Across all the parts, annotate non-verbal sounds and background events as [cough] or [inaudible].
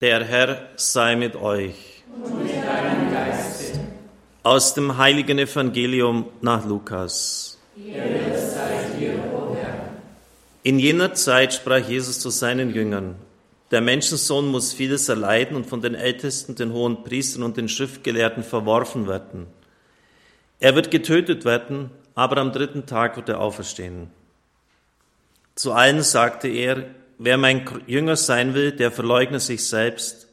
Der Herr sei mit euch. Und mit deinem Geiste. Aus dem heiligen Evangelium nach Lukas. Dir, o Herr. In jener Zeit sprach Jesus zu seinen Jüngern, der Menschensohn muss vieles erleiden und von den Ältesten, den hohen Priestern und den Schriftgelehrten verworfen werden. Er wird getötet werden, aber am dritten Tag wird er auferstehen. Zu allen sagte er, Wer mein Jünger sein will, der verleugne sich selbst,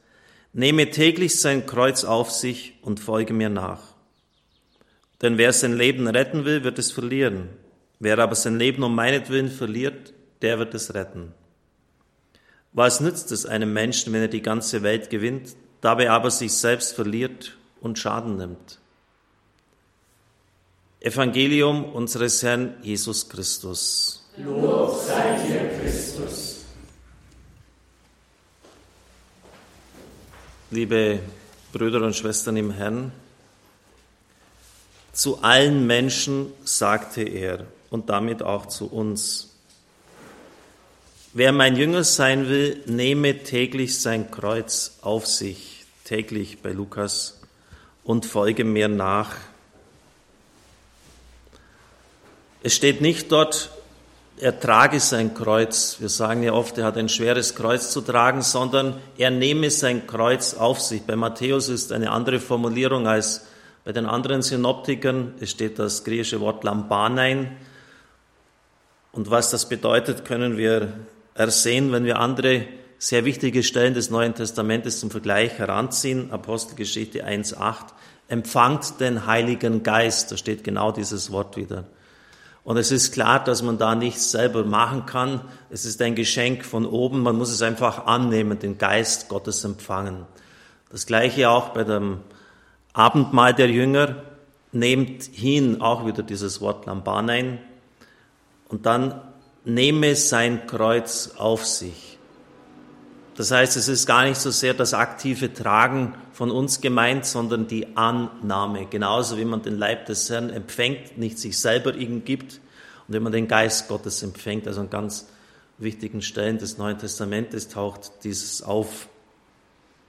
nehme täglich sein Kreuz auf sich und folge mir nach. Denn wer sein Leben retten will, wird es verlieren. Wer aber sein Leben um meinetwillen verliert, der wird es retten. Was nützt es einem Menschen, wenn er die ganze Welt gewinnt, dabei aber sich selbst verliert und Schaden nimmt? Evangelium unseres Herrn Jesus Christus. Lob sei dir, Christus. Liebe Brüder und Schwestern im Herrn, zu allen Menschen sagte er und damit auch zu uns, wer mein Jünger sein will, nehme täglich sein Kreuz auf sich, täglich bei Lukas, und folge mir nach. Es steht nicht dort, er trage sein Kreuz. Wir sagen ja oft, er hat ein schweres Kreuz zu tragen, sondern er nehme sein Kreuz auf sich. Bei Matthäus ist eine andere Formulierung als bei den anderen Synoptikern. Es steht das griechische Wort Lambanein. Und was das bedeutet, können wir ersehen, wenn wir andere sehr wichtige Stellen des Neuen Testamentes zum Vergleich heranziehen. Apostelgeschichte 1.8. Empfangt den Heiligen Geist. Da steht genau dieses Wort wieder. Und es ist klar, dass man da nichts selber machen kann. Es ist ein Geschenk von oben. Man muss es einfach annehmen, den Geist Gottes empfangen. Das gleiche auch bei dem Abendmahl der Jünger. Nehmt hin, auch wieder dieses Wort Lambanein. Und dann nehme sein Kreuz auf sich. Das heißt, es ist gar nicht so sehr das aktive Tragen von uns gemeint, sondern die Annahme. Genauso wie man den Leib des Herrn empfängt, nicht sich selber ihm gibt. Und wenn man den Geist Gottes empfängt, also an ganz wichtigen Stellen des Neuen Testamentes taucht dieses auf.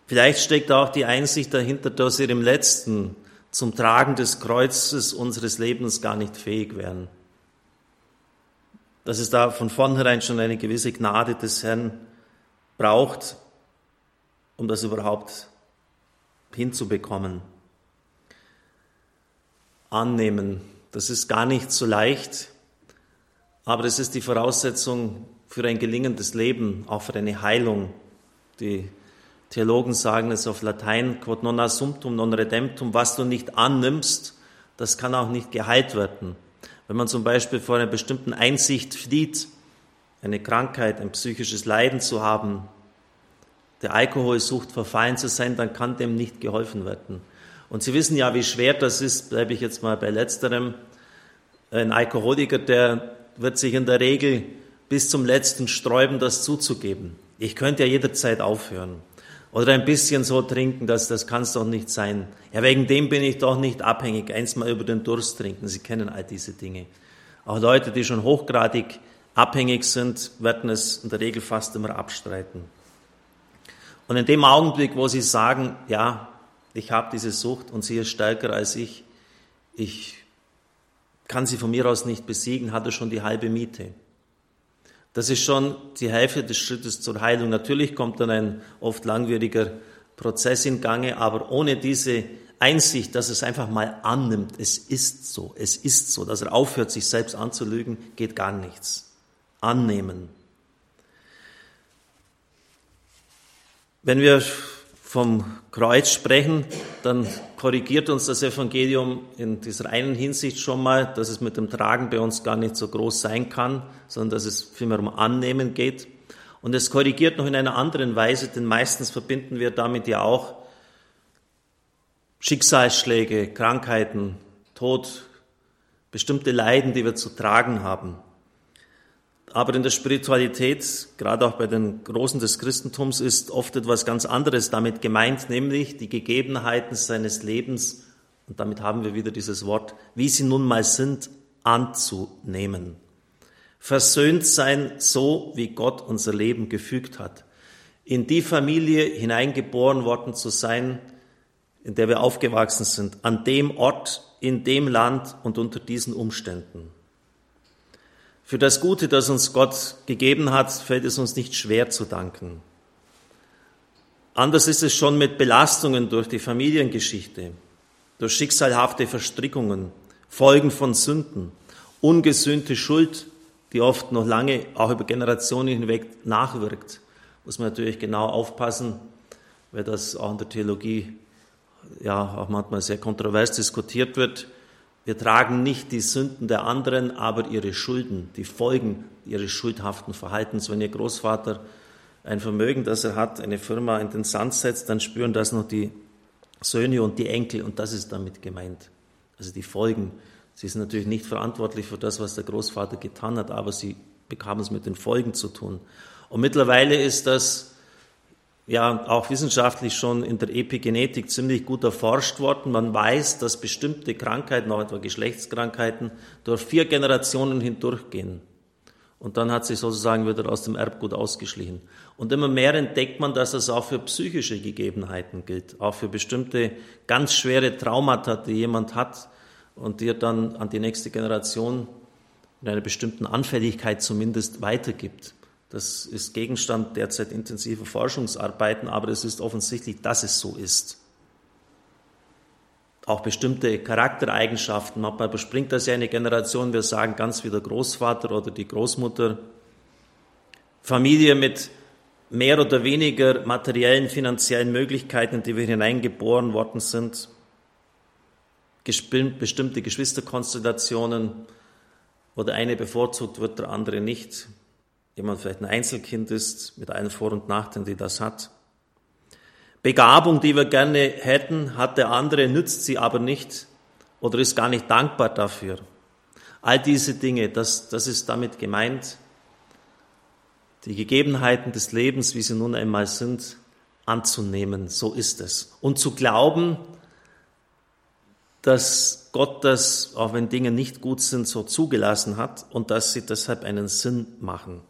Vielleicht steckt auch die Einsicht dahinter, dass wir im letzten zum Tragen des Kreuzes unseres Lebens gar nicht fähig wären. Dass es da von vornherein schon eine gewisse Gnade des Herrn braucht, um das überhaupt hinzubekommen. Annehmen, das ist gar nicht so leicht, aber es ist die Voraussetzung für ein gelingendes Leben, auch für eine Heilung. Die Theologen sagen es auf Latein, quod non assumptum non redemptum, was du nicht annimmst, das kann auch nicht geheilt werden. Wenn man zum Beispiel vor einer bestimmten Einsicht flieht, eine Krankheit, ein psychisches Leiden zu haben, der Alkoholsucht verfallen zu sein, dann kann dem nicht geholfen werden. Und Sie wissen ja, wie schwer das ist, bleibe ich jetzt mal bei letzterem. Ein Alkoholiker, der wird sich in der Regel bis zum letzten sträuben, das zuzugeben. Ich könnte ja jederzeit aufhören. Oder ein bisschen so trinken, das, das kann es doch nicht sein. Ja, wegen dem bin ich doch nicht abhängig. Eins mal über den Durst trinken. Sie kennen all diese Dinge. Auch Leute, die schon hochgradig abhängig sind, werden es in der Regel fast immer abstreiten. Und in dem Augenblick, wo sie sagen, ja, ich habe diese Sucht und sie ist stärker als ich, ich kann sie von mir aus nicht besiegen, hat er schon die halbe Miete. Das ist schon die Hälfte des Schrittes zur Heilung. Natürlich kommt dann ein oft langwieriger Prozess in Gange, aber ohne diese Einsicht, dass es einfach mal annimmt, es ist so, es ist so, dass er aufhört, sich selbst anzulügen, geht gar nichts annehmen. Wenn wir vom Kreuz sprechen, dann korrigiert uns das Evangelium in dieser einen Hinsicht schon mal, dass es mit dem Tragen bei uns gar nicht so groß sein kann, sondern dass es vielmehr um Annehmen geht. Und es korrigiert noch in einer anderen Weise, denn meistens verbinden wir damit ja auch Schicksalsschläge, Krankheiten, Tod, bestimmte Leiden, die wir zu tragen haben. Aber in der Spiritualität, gerade auch bei den Großen des Christentums, ist oft etwas ganz anderes damit gemeint, nämlich die Gegebenheiten seines Lebens, und damit haben wir wieder dieses Wort, wie sie nun mal sind, anzunehmen. Versöhnt sein, so wie Gott unser Leben gefügt hat. in die Familie hineingeboren worden zu sein, in der wir aufgewachsen sind, an dem Ort, in dem Land und unter diesen Umständen. Für das Gute, das uns Gott gegeben hat, fällt es uns nicht schwer zu danken. Anders ist es schon mit Belastungen durch die Familiengeschichte, durch schicksalhafte Verstrickungen, Folgen von Sünden, ungesühnte Schuld, die oft noch lange, auch über Generationen hinweg nachwirkt. Muss man natürlich genau aufpassen, weil das auch in der Theologie ja auch manchmal sehr kontrovers diskutiert wird. Wir tragen nicht die Sünden der anderen, aber ihre Schulden, die Folgen ihres schuldhaften Verhaltens. Wenn Ihr Großvater ein Vermögen, das er hat, eine Firma in den Sand setzt, dann spüren das noch die Söhne und die Enkel und das ist damit gemeint. Also die Folgen. Sie sind natürlich nicht verantwortlich für das, was der Großvater getan hat, aber sie bekamen es mit den Folgen zu tun. Und mittlerweile ist das ja auch wissenschaftlich schon in der Epigenetik ziemlich gut erforscht worden. Man weiß, dass bestimmte Krankheiten, auch etwa Geschlechtskrankheiten, durch vier Generationen hindurchgehen. Und dann hat sich sozusagen wieder aus dem Erbgut ausgeschlichen. Und immer mehr entdeckt man, dass das auch für psychische Gegebenheiten gilt, auch für bestimmte ganz schwere Traumata, die jemand hat und die er dann an die nächste Generation in einer bestimmten Anfälligkeit zumindest weitergibt. Das ist Gegenstand derzeit intensiver Forschungsarbeiten, aber es ist offensichtlich, dass es so ist. Auch bestimmte Charaktereigenschaften, manchmal überspringt das ja eine Generation, wir sagen ganz wie der Großvater oder die Großmutter. Familie mit mehr oder weniger materiellen, finanziellen Möglichkeiten, in die wir hineingeboren worden sind, bestimmte Geschwisterkonstellationen, wo der eine bevorzugt wird, der andere nicht jemand vielleicht ein Einzelkind ist, mit allen Vor- und Nachteilen, die das hat. Begabung, die wir gerne hätten, hat der andere, nützt sie aber nicht oder ist gar nicht dankbar dafür. All diese Dinge, das, das ist damit gemeint, die Gegebenheiten des Lebens, wie sie nun einmal sind, anzunehmen. So ist es. Und zu glauben, dass Gott das, auch wenn Dinge nicht gut sind, so zugelassen hat und dass sie deshalb einen Sinn machen.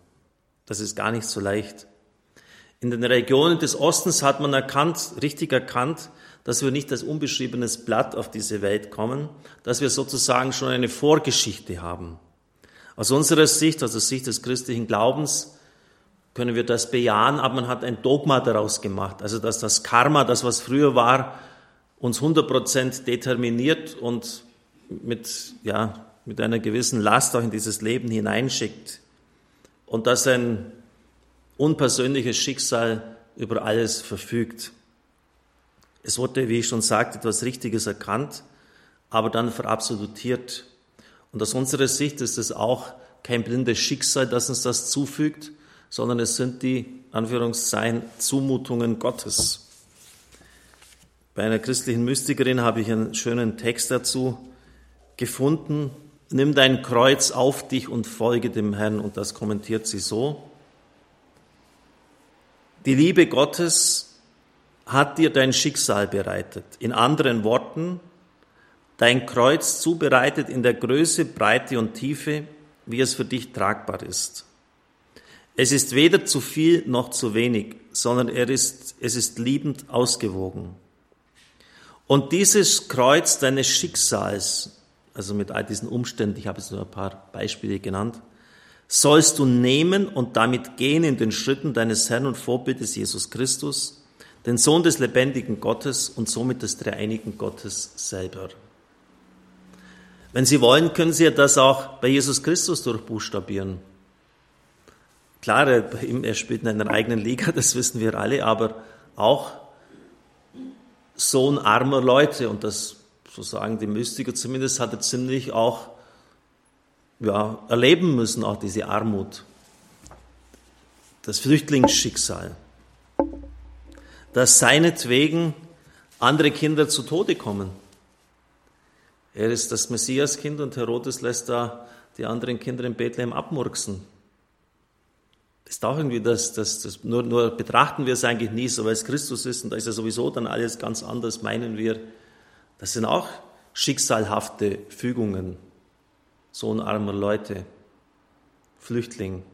Das ist gar nicht so leicht. In den Regionen des Ostens hat man erkannt, richtig erkannt, dass wir nicht als unbeschriebenes Blatt auf diese Welt kommen, dass wir sozusagen schon eine Vorgeschichte haben. Aus unserer Sicht, aus der Sicht des christlichen Glaubens, können wir das bejahen, aber man hat ein Dogma daraus gemacht. Also, dass das Karma, das was früher war, uns 100% determiniert und mit, ja, mit einer gewissen Last auch in dieses Leben hineinschickt und dass ein unpersönliches Schicksal über alles verfügt. Es wurde, wie ich schon sagte, etwas Richtiges erkannt, aber dann verabsolutiert. Und aus unserer Sicht ist es auch kein blindes Schicksal, das uns das zufügt, sondern es sind die, Anführungszeichen, Zumutungen Gottes. Bei einer christlichen Mystikerin habe ich einen schönen Text dazu gefunden, nimm dein Kreuz auf dich und folge dem Herrn. Und das kommentiert sie so. Die Liebe Gottes hat dir dein Schicksal bereitet. In anderen Worten, dein Kreuz zubereitet in der Größe, Breite und Tiefe, wie es für dich tragbar ist. Es ist weder zu viel noch zu wenig, sondern er ist, es ist liebend ausgewogen. Und dieses Kreuz deines Schicksals also mit all diesen Umständen, ich habe jetzt nur ein paar Beispiele genannt, sollst du nehmen und damit gehen in den Schritten deines Herrn und Vorbildes Jesus Christus, den Sohn des lebendigen Gottes und somit des dreieinigen Gottes selber. Wenn Sie wollen, können Sie das auch bei Jesus Christus durchbuchstabieren. Klar, er spielt in einer eigenen Liga, [laughs] das wissen wir alle, aber auch Sohn armer Leute und das so sagen die Mystiker zumindest, hat er ziemlich auch ja, erleben müssen, auch diese Armut, das Flüchtlingsschicksal, dass seinetwegen andere Kinder zu Tode kommen. Er ist das Messiaskind und Herodes lässt da die anderen Kinder in Bethlehem abmurksen. Das ist auch irgendwie das, das, das nur, nur betrachten wir es eigentlich nie so, weil es Christus ist und da ist ja sowieso dann alles ganz anders, meinen wir. Das sind auch schicksalhafte Fügungen sohn armer Leute, Flüchtling.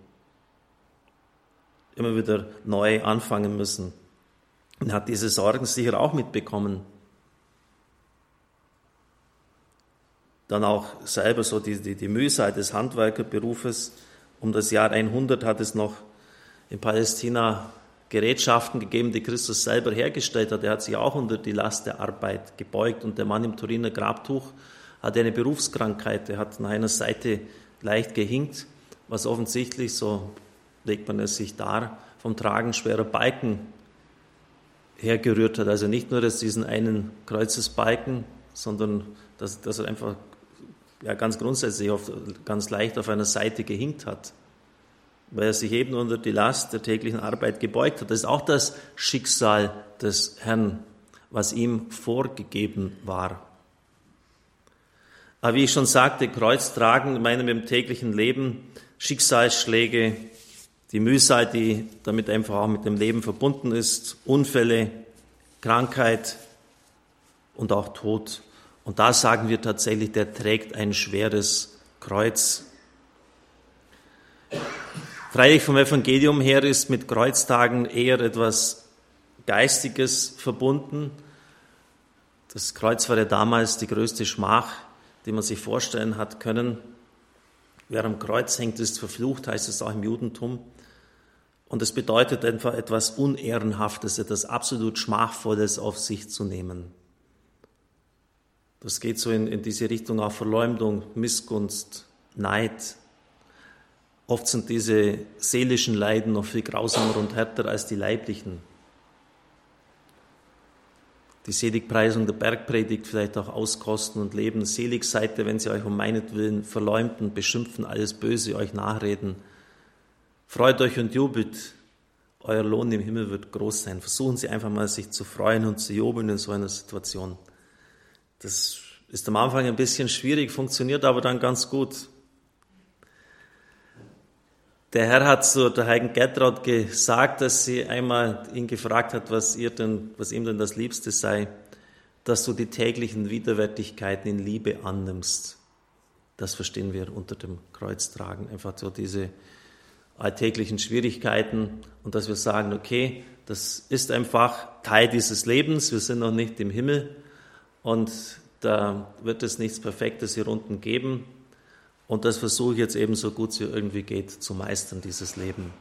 immer wieder neu anfangen müssen. Und hat diese Sorgen sicher auch mitbekommen. Dann auch selber so die, die, die Mühsal des Handwerkerberufes. Um das Jahr 100 hat es noch in Palästina Gerätschaften gegeben, die Christus selber hergestellt hat. Er hat sich auch unter die Last der Arbeit gebeugt. Und der Mann im Turiner Grabtuch hatte eine Berufskrankheit. Er hat nach einer Seite leicht gehinkt, was offensichtlich, so legt man es sich dar, vom Tragen schwerer Balken hergerührt hat. Also nicht nur, dass diesen einen Kreuzesbalken, sondern dass, dass er einfach ja, ganz grundsätzlich auf, ganz leicht auf einer Seite gehinkt hat, weil er sich eben unter die Last der täglichen Arbeit gebeugt hat. Das ist auch das Schicksal des Herrn, was ihm vorgegeben war. Aber wie ich schon sagte, Kreuz tragen in meinem täglichen Leben, Schicksalsschläge, die Mühsal, die damit einfach auch mit dem Leben verbunden ist, Unfälle, Krankheit und auch Tod. Und da sagen wir tatsächlich, der trägt ein schweres Kreuz. Freilich vom Evangelium her ist mit Kreuztagen eher etwas Geistiges verbunden. Das Kreuz war ja damals die größte Schmach, die man sich vorstellen hat können. Wer am Kreuz hängt, ist verflucht, heißt es auch im Judentum. Und es bedeutet einfach etwas Unehrenhaftes, etwas absolut Schmachvolles auf sich zu nehmen. Das geht so in, in diese Richtung auch Verleumdung, Missgunst, Neid. Oft sind diese seelischen Leiden noch viel grausamer und härter als die leiblichen. Die Seligpreisung der Bergpredigt vielleicht auch auskosten und leben. Selig seid ihr, wenn sie euch um meinetwillen verleumden, beschimpfen, alles Böse euch nachreden Freut euch und jubelt, euer Lohn im Himmel wird groß sein. Versuchen Sie einfach mal, sich zu freuen und zu jubeln in so einer Situation. Das ist am Anfang ein bisschen schwierig, funktioniert aber dann ganz gut. Der Herr hat zu der heiligen Gertraud gesagt, dass sie einmal ihn gefragt hat, was, ihr denn, was ihm denn das Liebste sei, dass du die täglichen Widerwärtigkeiten in Liebe annimmst. Das verstehen wir unter dem Kreuztragen. Einfach so diese alltäglichen Schwierigkeiten und dass wir sagen, okay, das ist einfach Teil dieses Lebens, wir sind noch nicht im Himmel und da wird es nichts Perfektes hier unten geben und das versuche ich jetzt eben so gut es irgendwie geht zu meistern, dieses Leben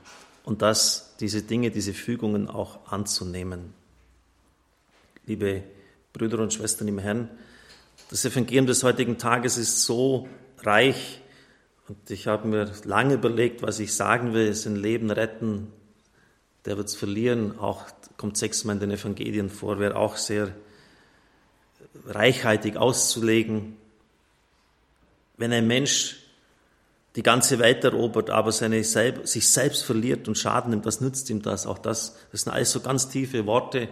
und das, diese Dinge, diese Fügungen auch anzunehmen. Liebe Brüder und Schwestern im Herrn, das Evangelium des heutigen Tages ist so reich und ich habe mir lange überlegt, was ich sagen will. Es sind Leben retten, der wird es verlieren. Auch kommt sechsmal in den Evangelien vor, wäre auch sehr reichhaltig auszulegen. Wenn ein Mensch die ganze Welt erobert, aber seine, sich selbst verliert und Schaden nimmt, was nützt ihm das? Auch das, das sind alles so ganz tiefe Worte.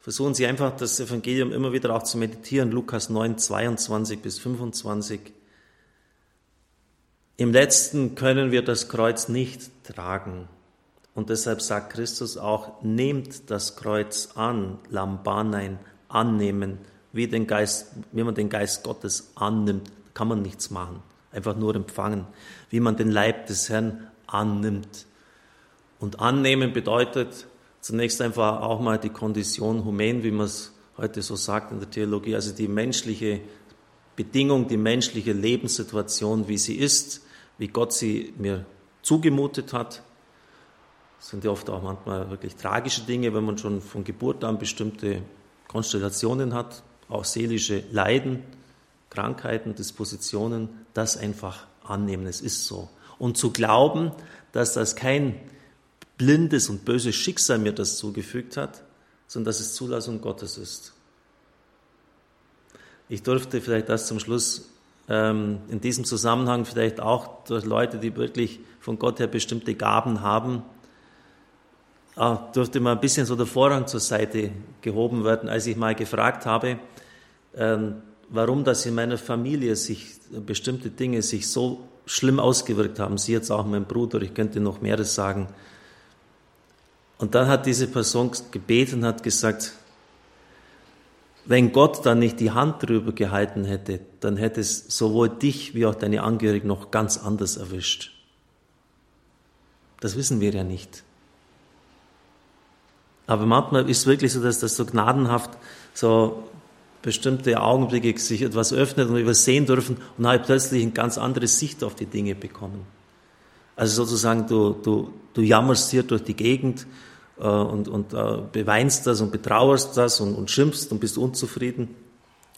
Versuchen Sie einfach das Evangelium immer wieder auch zu meditieren. Lukas 9, 22 bis 25. Im letzten können wir das Kreuz nicht tragen. Und deshalb sagt Christus auch, nehmt das Kreuz an, Lambanein, annehmen, wie, den Geist, wie man den Geist Gottes annimmt, kann man nichts machen, einfach nur empfangen, wie man den Leib des Herrn annimmt. Und annehmen bedeutet zunächst einfach auch mal die Kondition human, wie man es heute so sagt in der Theologie, also die menschliche Bedingung, die menschliche Lebenssituation, wie sie ist, wie Gott sie mir zugemutet hat. Das sind ja oft auch manchmal wirklich tragische Dinge, wenn man schon von Geburt an bestimmte Konstellationen hat, auch seelische Leiden, Krankheiten, Dispositionen, das einfach annehmen, es ist so. Und zu glauben, dass das kein blindes und böses Schicksal mir das zugefügt hat, sondern dass es Zulassung Gottes ist. Ich durfte vielleicht das zum Schluss ähm, in diesem Zusammenhang vielleicht auch durch Leute, die wirklich von Gott her bestimmte Gaben haben, äh, durfte mal ein bisschen so der Vorrang zur Seite gehoben werden, als ich mal gefragt habe, ähm, warum das in meiner Familie sich bestimmte Dinge sich so schlimm ausgewirkt haben. Sie jetzt auch mein Bruder, ich könnte noch mehres sagen. Und dann hat diese Person gebeten, hat gesagt, wenn Gott dann nicht die Hand drüber gehalten hätte, dann hätte es sowohl dich wie auch deine Angehörigen noch ganz anders erwischt. Das wissen wir ja nicht. Aber manchmal ist es wirklich so, dass das so gnadenhaft so bestimmte Augenblicke sich etwas öffnet und wir sehen dürfen und halt plötzlich eine ganz andere Sicht auf die Dinge bekommen. Also sozusagen, du, du, du jammerst hier durch die Gegend äh, und, und äh, beweinst das und betrauerst das und, und schimpfst und bist unzufrieden.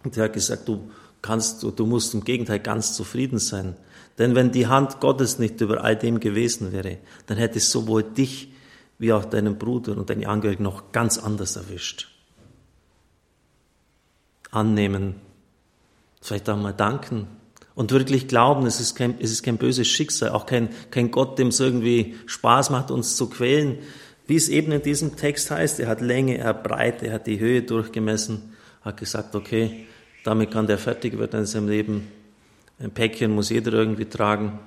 Und er hat gesagt, du kannst, du musst im Gegenteil ganz zufrieden sein. Denn wenn die Hand Gottes nicht über all dem gewesen wäre, dann hätte es sowohl dich wie auch deinen Bruder und deine Angehörigen noch ganz anders erwischt annehmen, vielleicht auch mal danken und wirklich glauben, es ist kein, es ist kein böses Schicksal, auch kein, kein Gott, dem es irgendwie Spaß macht, uns zu quälen. Wie es eben in diesem Text heißt, er hat Länge, er hat Breite, er hat die Höhe durchgemessen, hat gesagt, okay, damit kann der fertig werden in seinem Leben. Ein Päckchen muss jeder irgendwie tragen.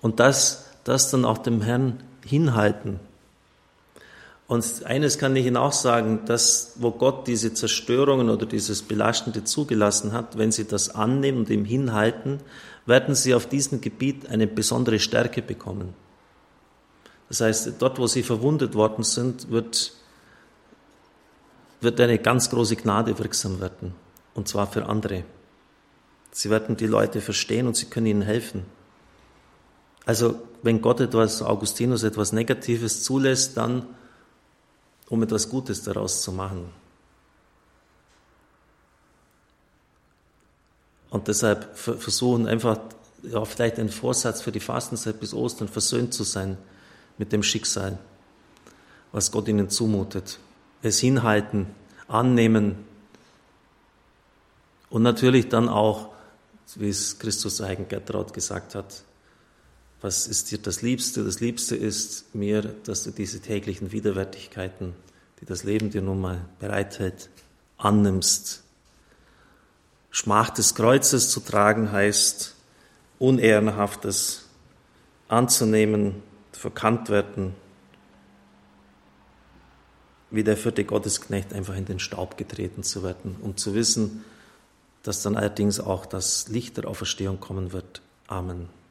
Und das, das dann auch dem Herrn hinhalten, und eines kann ich Ihnen auch sagen, dass wo Gott diese Zerstörungen oder dieses Belastende zugelassen hat, wenn Sie das annehmen und ihm hinhalten, werden Sie auf diesem Gebiet eine besondere Stärke bekommen. Das heißt, dort, wo Sie verwundet worden sind, wird, wird eine ganz große Gnade wirksam werden. Und zwar für andere. Sie werden die Leute verstehen und sie können ihnen helfen. Also, wenn Gott etwas, Augustinus etwas Negatives zulässt, dann um etwas Gutes daraus zu machen. Und deshalb versuchen einfach, ja, vielleicht ein Vorsatz für die Fastenzeit bis Ostern, versöhnt zu sein mit dem Schicksal, was Gott ihnen zumutet. Es hinhalten, annehmen und natürlich dann auch, wie es Christus eigen Gertraud gesagt hat, was ist dir das Liebste? Das Liebste ist mir, dass du diese täglichen Widerwärtigkeiten, die das Leben dir nun mal bereithält, annimmst. Schmach des Kreuzes zu tragen heißt, Unehrenhaftes anzunehmen, verkannt werden, wie der vierte Gottesknecht einfach in den Staub getreten zu werden, um zu wissen, dass dann allerdings auch das Licht der Auferstehung kommen wird. Amen.